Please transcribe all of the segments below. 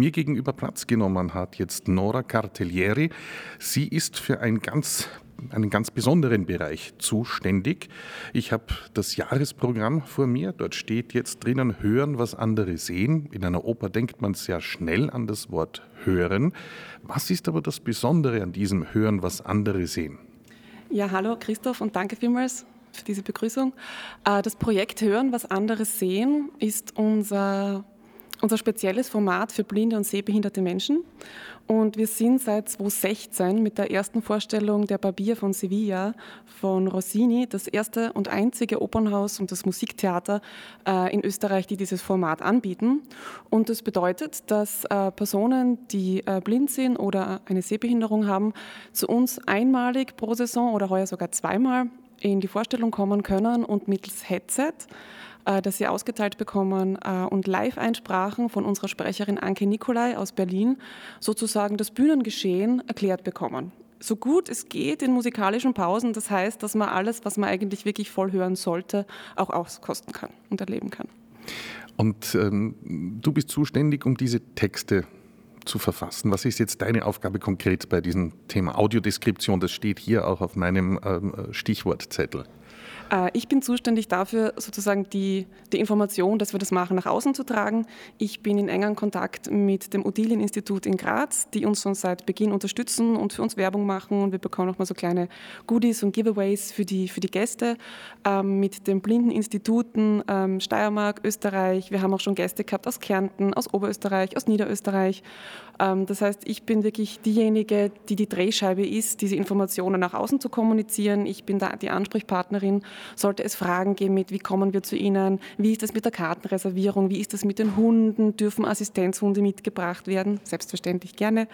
Mir gegenüber Platz genommen hat jetzt Nora Cartellieri. Sie ist für ein ganz einen ganz besonderen Bereich zuständig. Ich habe das Jahresprogramm vor mir. Dort steht jetzt drinnen Hören, was andere sehen. In einer Oper denkt man sehr schnell an das Wort Hören. Was ist aber das Besondere an diesem Hören, was andere sehen? Ja, hallo Christoph und danke vielmals für diese Begrüßung. Äh, das Projekt Hören, was andere sehen, ist unser unser spezielles Format für blinde und sehbehinderte Menschen. Und wir sind seit 2016 mit der ersten Vorstellung der Barbier von Sevilla von Rossini das erste und einzige Opernhaus und das Musiktheater äh, in Österreich, die dieses Format anbieten. Und das bedeutet, dass äh, Personen, die äh, blind sind oder eine Sehbehinderung haben, zu uns einmalig pro Saison oder heuer sogar zweimal in die Vorstellung kommen können und mittels Headset äh, das sie ausgeteilt bekommen äh, und Live-Einsprachen von unserer Sprecherin Anke Nikolai aus Berlin sozusagen das Bühnengeschehen erklärt bekommen. So gut es geht in musikalischen Pausen, das heißt, dass man alles, was man eigentlich wirklich voll hören sollte, auch auskosten kann und erleben kann. Und ähm, du bist zuständig, um diese Texte zu verfassen. Was ist jetzt deine Aufgabe konkret bei diesem Thema Audiodeskription? Das steht hier auch auf meinem ähm, Stichwortzettel. Äh, ich bin zuständig dafür, sozusagen die, die Information, dass wir das machen, nach außen zu tragen. Ich bin in engem Kontakt mit dem Odilien-Institut in Graz, die uns schon seit Beginn unterstützen und für uns Werbung machen. Und wir bekommen auch mal so kleine Goodies und Giveaways für die, für die Gäste. Ähm, mit den Blindeninstituten ähm, Steiermark, Österreich. Wir haben auch schon Gäste gehabt aus Kärnten, aus Oberösterreich, aus Niederösterreich. Ähm, das heißt, ich bin wirklich diejenige, die die Drehscheibe ist, diese Informationen nach außen zu kommunizieren. Ich bin da die Ansprechpartnerin sollte es Fragen geben mit, wie kommen wir zu Ihnen, wie ist das mit der Kartenreservierung, wie ist das mit den Hunden, dürfen Assistenzhunde mitgebracht werden? Selbstverständlich gerne.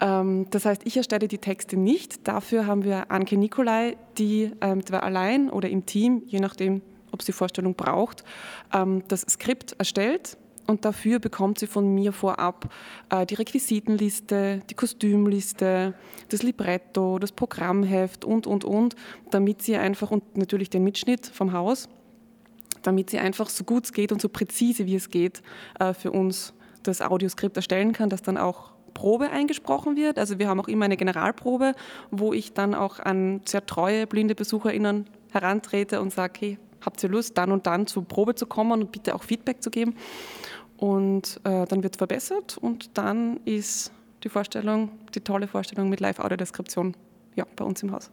Ähm, das heißt, ich erstelle die Texte nicht. Dafür haben wir Anke Nikolai, die ähm, entweder allein oder im Team, je nachdem, ob sie Vorstellung braucht, ähm, das Skript erstellt und dafür bekommt sie von mir vorab äh, die Requisitenliste, die Kostümliste, das Libretto, das Programmheft und, und, und, damit sie einfach, und natürlich den Mitschnitt vom Haus, damit sie einfach so gut es geht und so präzise wie es geht äh, für uns das Audioskript erstellen kann, das dann auch Probe eingesprochen wird. Also wir haben auch immer eine Generalprobe, wo ich dann auch an sehr treue blinde BesucherInnen herantrete und sage, hey, habt ihr Lust, dann und dann zur Probe zu kommen und bitte auch Feedback zu geben. Und äh, dann wird verbessert und dann ist die Vorstellung, die tolle Vorstellung mit Live-Audiodeskription ja, bei uns im Haus.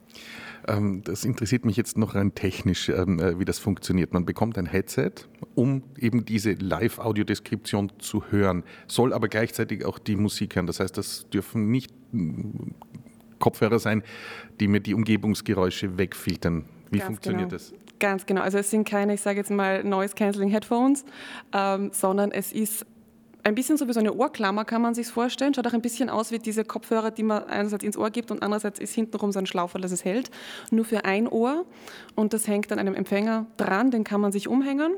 Ähm, das interessiert mich jetzt noch rein technisch, ähm, äh, wie das funktioniert. Man bekommt ein Headset, um eben diese Live-Audiodeskription zu hören, soll aber gleichzeitig auch die Musik hören. Das heißt, das dürfen nicht mm, Kopfhörer sein, die mir die Umgebungsgeräusche wegfiltern. Wie Ganz funktioniert genau. das? Ganz genau. Also es sind keine, ich sage jetzt mal, Noise Cancelling Headphones, ähm, sondern es ist ein bisschen so wie so eine Ohrklammer, kann man sich vorstellen. Schaut auch ein bisschen aus wie diese Kopfhörer, die man einerseits ins Ohr gibt und andererseits ist hintenrum so ein Schlaufer, das es hält. Nur für ein Ohr. Und das hängt an einem Empfänger dran, den kann man sich umhängen.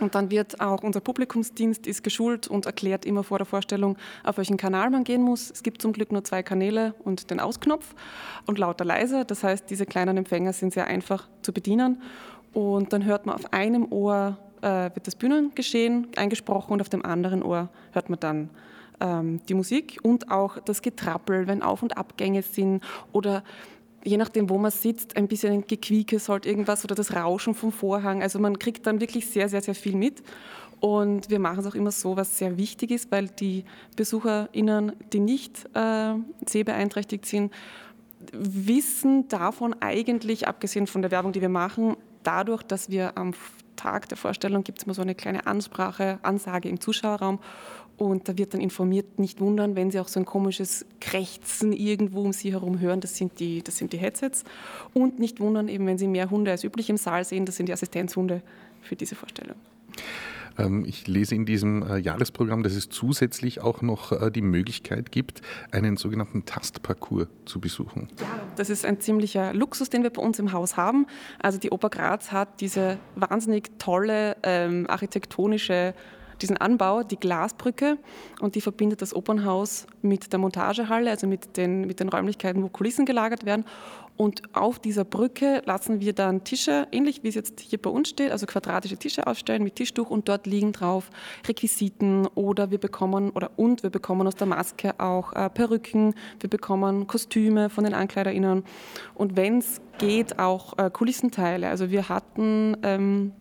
Und dann wird auch unser Publikumsdienst ist geschult und erklärt immer vor der Vorstellung, auf welchen Kanal man gehen muss. Es gibt zum Glück nur zwei Kanäle und den Ausknopf und lauter leise. Das heißt, diese kleinen Empfänger sind sehr einfach zu bedienen. Und dann hört man auf einem Ohr äh, wird das Bühnengeschehen eingesprochen und auf dem anderen Ohr hört man dann ähm, die Musik und auch das Getrappel, wenn Auf- und Abgänge sind oder je nachdem, wo man sitzt, ein bisschen Gequieke sollte irgendwas oder das Rauschen vom Vorhang. Also man kriegt dann wirklich sehr, sehr, sehr viel mit. Und wir machen es auch immer so, was sehr wichtig ist, weil die BesucherInnen, die nicht äh, sehbeeinträchtigt sind, wissen davon eigentlich, abgesehen von der Werbung, die wir machen, dadurch, dass wir am Tag der Vorstellung gibt es immer so eine kleine Ansprache, Ansage im Zuschauerraum und da wird dann informiert, nicht wundern, wenn Sie auch so ein komisches Krächzen irgendwo um Sie herum hören, das sind die, das sind die Headsets. Und nicht wundern, eben wenn Sie mehr Hunde als üblich im Saal sehen, das sind die Assistenzhunde für diese Vorstellung. Ähm, ich lese in diesem äh, Jahresprogramm, dass es zusätzlich auch noch äh, die Möglichkeit gibt, einen sogenannten Tastparcours zu besuchen. Ja, das ist ein ziemlicher Luxus, den wir bei uns im Haus haben. Also die Oper Graz hat diese wahnsinnig tolle ähm, architektonische diesen Anbau, die Glasbrücke und die verbindet das Opernhaus mit der Montagehalle, also mit den, mit den Räumlichkeiten, wo Kulissen gelagert werden. Und auf dieser Brücke lassen wir dann Tische, ähnlich wie es jetzt hier bei uns steht, also quadratische Tische aufstellen mit Tischtuch und dort liegen drauf Requisiten oder wir bekommen, oder und wir bekommen aus der Maske auch äh, Perücken, wir bekommen Kostüme von den AnkleiderInnen und wenn es geht, auch äh, Kulissenteile. Also wir hatten ähm,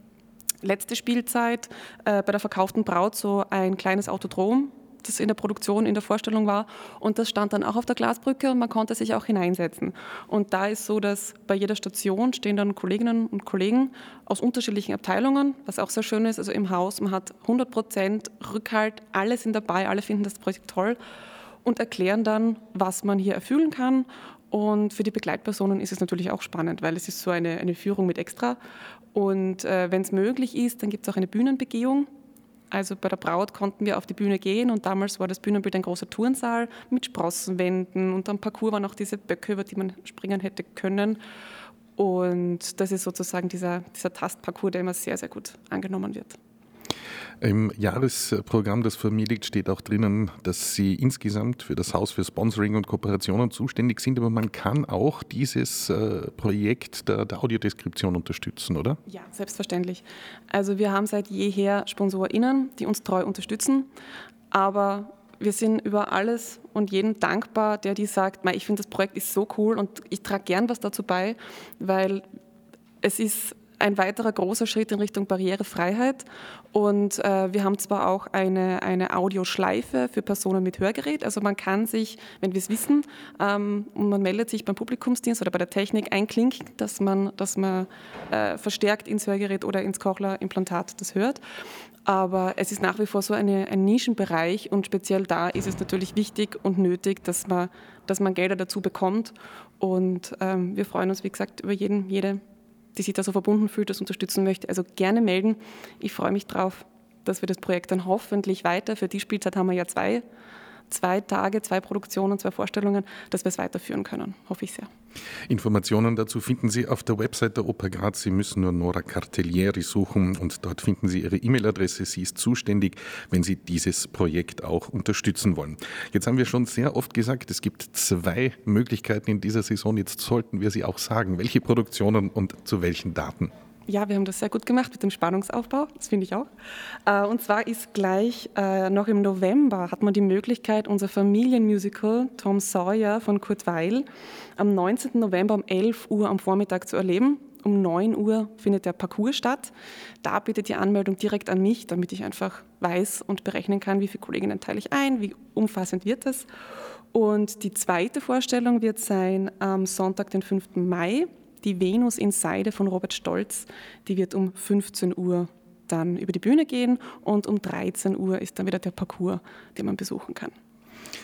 letzte Spielzeit äh, bei der verkauften Braut so ein kleines Autodrom das in der Produktion, in der Vorstellung war. Und das stand dann auch auf der Glasbrücke und man konnte sich auch hineinsetzen. Und da ist so, dass bei jeder Station stehen dann Kolleginnen und Kollegen aus unterschiedlichen Abteilungen, was auch sehr schön ist. Also im Haus, man hat 100 Prozent Rückhalt, alle sind dabei, alle finden das Projekt toll und erklären dann, was man hier erfüllen kann. Und für die Begleitpersonen ist es natürlich auch spannend, weil es ist so eine, eine Führung mit Extra. Und äh, wenn es möglich ist, dann gibt es auch eine Bühnenbegehung also bei der Braut konnten wir auf die Bühne gehen und damals war das Bühnenbild ein großer Turnsaal mit Sprossenwänden und am Parcours waren auch diese Böcke, über die man springen hätte können. Und das ist sozusagen dieser, dieser Tastparcours, der immer sehr, sehr gut angenommen wird. Im Jahresprogramm, das liegt, steht auch drinnen, dass Sie insgesamt für das Haus für Sponsoring und Kooperationen zuständig sind, aber man kann auch dieses äh, Projekt der, der Audiodeskription unterstützen, oder? Ja, selbstverständlich. Also wir haben seit jeher SponsorInnen, die uns treu unterstützen, aber wir sind über alles und jeden dankbar, der die sagt, ich finde das Projekt ist so cool und ich trage gern was dazu bei, weil es ist ein weiterer großer Schritt in Richtung Barrierefreiheit. Und äh, wir haben zwar auch eine, eine Audioschleife für Personen mit Hörgerät. Also man kann sich, wenn wir es wissen, ähm, und man meldet sich beim Publikumsdienst oder bei der Technik einklinken, dass man, dass man äh, verstärkt ins Hörgerät oder ins Cochlear-Implantat das hört. Aber es ist nach wie vor so eine, ein Nischenbereich und speziell da ist es natürlich wichtig und nötig, dass man, dass man Gelder dazu bekommt. Und ähm, wir freuen uns, wie gesagt, über jeden, jede die sich da so verbunden fühlt, das unterstützen möchte, also gerne melden. Ich freue mich drauf, dass wir das Projekt dann hoffentlich weiter, für die Spielzeit haben wir ja zwei, zwei Tage, zwei Produktionen, zwei Vorstellungen, dass wir es weiterführen können, hoffe ich sehr. Informationen dazu finden Sie auf der Website der Oper Graz. Sie müssen nur Nora Cartellieri suchen und dort finden Sie ihre E-Mail-Adresse. Sie ist zuständig, wenn Sie dieses Projekt auch unterstützen wollen. Jetzt haben wir schon sehr oft gesagt, es gibt zwei Möglichkeiten in dieser Saison. Jetzt sollten wir sie auch sagen. Welche Produktionen und zu welchen Daten? Ja, wir haben das sehr gut gemacht mit dem Spannungsaufbau, das finde ich auch. Äh, und zwar ist gleich äh, noch im November hat man die Möglichkeit, unser Familienmusical Tom Sawyer von Kurt Weil am 19. November um 11 Uhr am Vormittag zu erleben. Um 9 Uhr findet der Parcours statt. Da bitte die Anmeldung direkt an mich, damit ich einfach weiß und berechnen kann, wie viele Kolleginnen teile ich ein, wie umfassend wird das. Und die zweite Vorstellung wird sein am Sonntag, den 5. Mai die Venus in Seide von Robert Stolz, die wird um 15 Uhr dann über die Bühne gehen und um 13 Uhr ist dann wieder der Parcours, den man besuchen kann.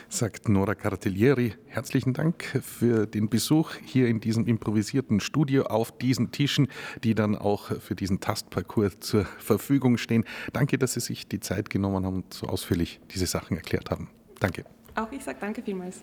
Sagt Nora Cartellieri. Herzlichen Dank für den Besuch hier in diesem improvisierten Studio auf diesen Tischen, die dann auch für diesen Tastparcours zur Verfügung stehen. Danke, dass Sie sich die Zeit genommen haben und so ausführlich diese Sachen erklärt haben. Danke. Auch ich sage danke vielmals.